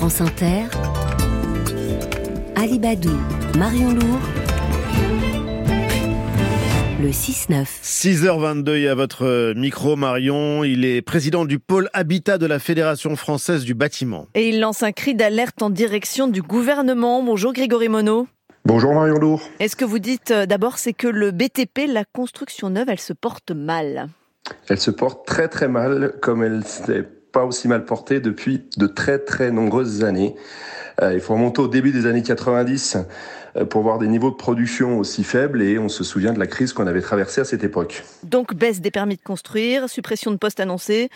France Inter, Alibadou, Marion Lourd, le 6-9. 6h22 à votre micro Marion, il est président du pôle Habitat de la Fédération française du bâtiment. Et il lance un cri d'alerte en direction du gouvernement. Bonjour Grégory Monod. Bonjour Marion Lourd. Est-ce que vous dites euh, d'abord c'est que le BTP, la construction neuve, elle se porte mal? Elle se porte très très mal comme elle s'est pas aussi mal portée depuis de très très nombreuses années. Euh, il faut remonter au début des années 90 euh, pour voir des niveaux de production aussi faibles et on se souvient de la crise qu'on avait traversée à cette époque. Donc baisse des permis de construire, suppression de postes annoncés.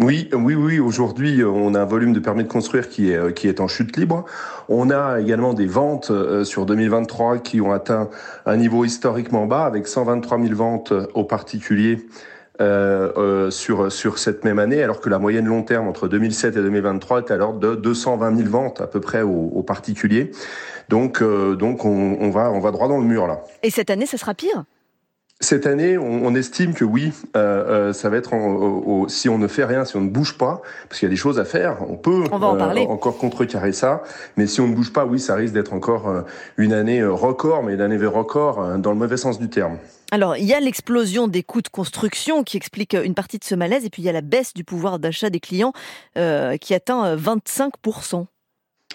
Oui, oui, oui. Aujourd'hui, on a un volume de permis de construire qui est, qui est en chute libre. On a également des ventes euh, sur 2023 qui ont atteint un niveau historiquement bas avec 123 000 ventes aux particuliers euh, euh, sur, sur cette même année, alors que la moyenne long terme entre 2007 et 2023 est alors de 220 000 ventes à peu près aux, aux particuliers. Donc, euh, donc on, on, va, on va droit dans le mur là. Et cette année, ça sera pire? Cette année, on, estime que oui, euh, euh, ça va être en, si on ne fait rien, si on ne bouge pas, parce qu'il y a des choses à faire, on peut on va en parler. encore contrecarrer ça, mais si on ne bouge pas, oui, ça risque d'être encore une année record, mais une année record dans le mauvais sens du terme. Alors, il y a l'explosion des coûts de construction qui explique une partie de ce malaise, et puis il y a la baisse du pouvoir d'achat des clients euh, qui atteint 25%.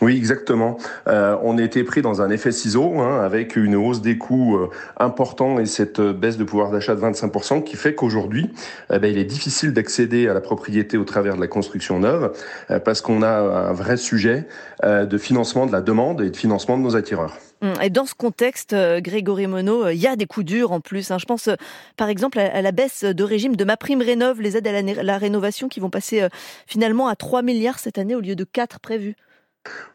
Oui, exactement. Euh, on était pris dans un effet ciseau hein, avec une hausse des coûts euh, important et cette baisse de pouvoir d'achat de 25% qui fait qu'aujourd'hui, eh ben, il est difficile d'accéder à la propriété au travers de la construction neuve euh, parce qu'on a un vrai sujet euh, de financement de la demande et de financement de nos attireurs. Hum, et dans ce contexte, euh, Grégory Monod, il y a des coups durs en plus. Hein. Je pense par exemple à la baisse de régime de ma prime rénov, les aides à la, la rénovation qui vont passer finalement à 3 milliards cette année au lieu de 4 prévus.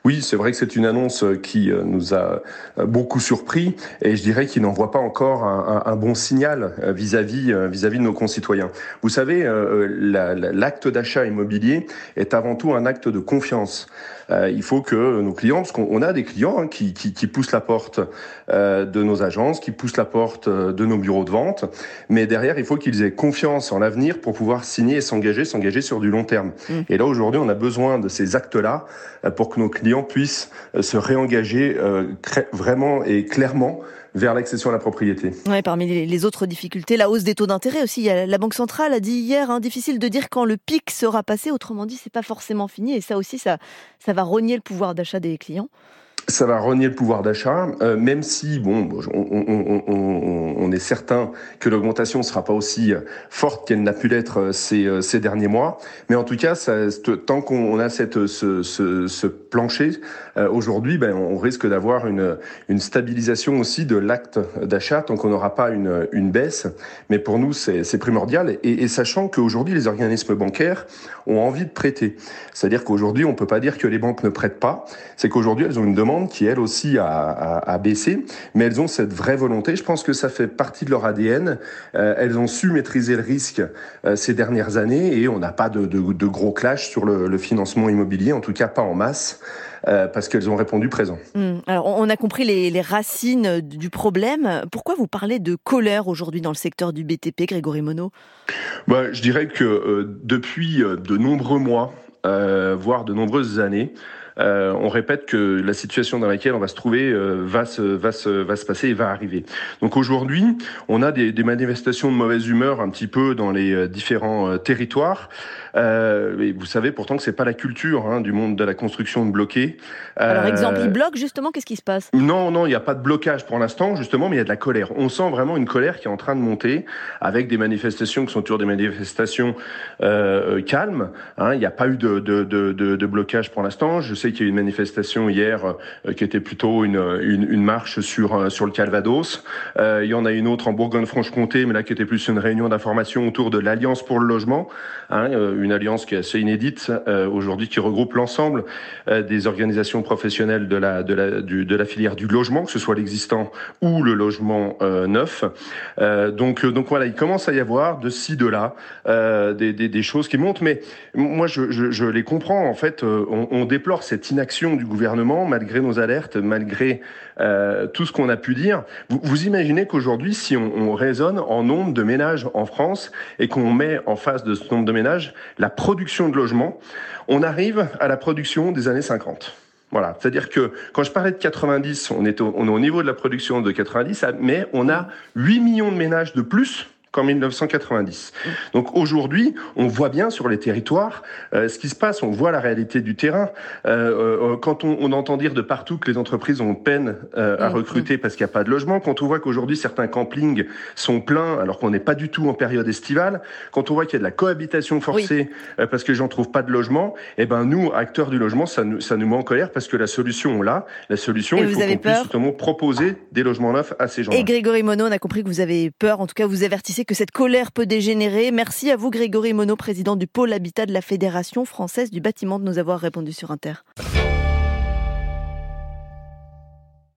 Oui, c'est vrai que c'est une annonce qui euh, nous a euh, beaucoup surpris et je dirais qu'il n'envoie pas encore un, bon signal euh, vis-à-vis vis-à-vis de nos concitoyens. Vous savez, l'acte d'achat immobilier est avant tout un acte de confiance. Il faut que nos clients, parce qu'on a des clients hein, qui, qui, qui, poussent la porte de nos agences, qui poussent la porte de nos bureaux de vente, mais derrière, il faut qu'ils aient confiance en l'avenir pour pouvoir signer et s'engager, s'engager sur du long terme. Mmh. Et là, aujourd'hui, on a besoin de ces actes-là pour que nos clients puissent euh, se réengager euh, vraiment et clairement vers l'accession à la propriété. Ouais, parmi les autres difficultés, la hausse des taux d'intérêt aussi. La Banque centrale a dit hier, hein, difficile de dire quand le pic sera passé. Autrement dit, c'est pas forcément fini. Et ça aussi, ça, ça va rogner le pouvoir d'achat des clients ça va renier le pouvoir d'achat, euh, même si bon, on, est certain que l'augmentation ne sera pas aussi forte qu'elle n'a pu l'être euh, ces, euh, derniers mois. Mais en tout cas, tant qu'on a cette, ce, plancher, euh, aujourd'hui, ben, on risque d'avoir une, une stabilisation aussi de l'acte d'achat, tant qu'on n'aura pas une, une baisse. Mais pour nous, c'est primordial. Et, et sachant qu'aujourd'hui, les organismes bancaires ont envie de prêter. C'est-à-dire qu'aujourd'hui, on peut pas dire que les banques ne prêtent pas. C'est qu'aujourd'hui, elles ont une demande qui, elle aussi, a, a, a, baissé, mais elles ont cette vraie volonté. Je pense que ça fait partie de leur ADN. Euh, elles ont su maîtriser le risque euh, ces dernières années et on n'a pas de, de, de, gros clash sur le, le, financement immobilier, en tout cas pas en masse. Euh, parce qu'elles ont répondu présent. Mmh. Alors, on a compris les, les, racines du problème. Pourquoi vous parlez de colère aujourd'hui dans le secteur du BTP, Grégory Monod? Bah, Je dirais que euh, depuis de nombreux mois, voire de nombreuses années, euh, on répète que la situation dans laquelle on va se trouver euh, va, se, va, se, va se passer et va arriver. Donc aujourd'hui, on a des, des, manifestations de mauvaise humeur un petit peu dans les euh, différents territoires. Et vous savez pourtant que c'est pas la culture hein, du monde de la construction de bloquer. Alors exemple, ils bloquent justement, qu'est-ce qui se passe? Non, non, il n'y a pas de blocage pour l'instant justement, mais il y a de la colère. On sent vraiment une colère qui est en train de monter avec des manifestations qui sont toujours des manifestations calmes. Hein. Il n'y a pas eu de, de, de, de blocage pour l'instant. Je sais qu'il y a eu une manifestation hier euh, qui était plutôt une, une, marche sur, euh, sur le Calvados. Euh, il y en a une autre en Bourgogne-Franche-Comté, mais là qui était plus une réunion d'information autour de l'Alliance pour le logement, hein, une alliance qui est assez inédite aujourd'hui, qui regroupe l'ensemble des organisations professionnelles de la, de, la, de la filière du logement, que ce soit l'existant ou le logement neuf. donc, donc voilà, il commence à y avoir de ci, de là des, des, choses qui montent, mais moi je, je, je les comprends. En fait, on, on déplore ces cette inaction du gouvernement, malgré nos alertes, malgré euh, tout ce qu'on a pu dire. Vous, imaginez qu'aujourd'hui, si on, on, raisonne en nombre de ménages en France et qu'on met en face de ce nombre de ménages la production de logements, on arrive à la production des années 50. Voilà, c'est-à-dire que quand je parlais de 90, on est, on est au niveau de la production de 90, mais on a 8 millions de ménages de plus qu'en 1990. Donc aujourd'hui, on voit bien sur les territoires euh, ce qui se passe, on voit la réalité du terrain. Euh, euh, quand on, on, entend dire de partout que les entreprises ont peine euh, à mmh, recruter mmh. parce qu'il n'y a pas de logement, quand on voit qu'aujourd'hui certains campings sont pleins alors qu'on n'est pas du tout en période estivale, quand on voit qu'il y a de la cohabitation forcée oui. parce que les gens trouvent pas de logement, eh ben nous, acteurs du logement, ça nous, ça nous met en colère parce que la solution, on l'a. La solution, Et il faut qu'on puisse justement proposer des logements neufs à ces gens-là. Et Grégory Monod, on a compris que vous avez peur, en tout cas vous avertissez que cette colère peut dégénérer. Merci à vous Grégory Monod, président du pôle habitat de la Fédération française du bâtiment, de nous avoir répondu sur Inter.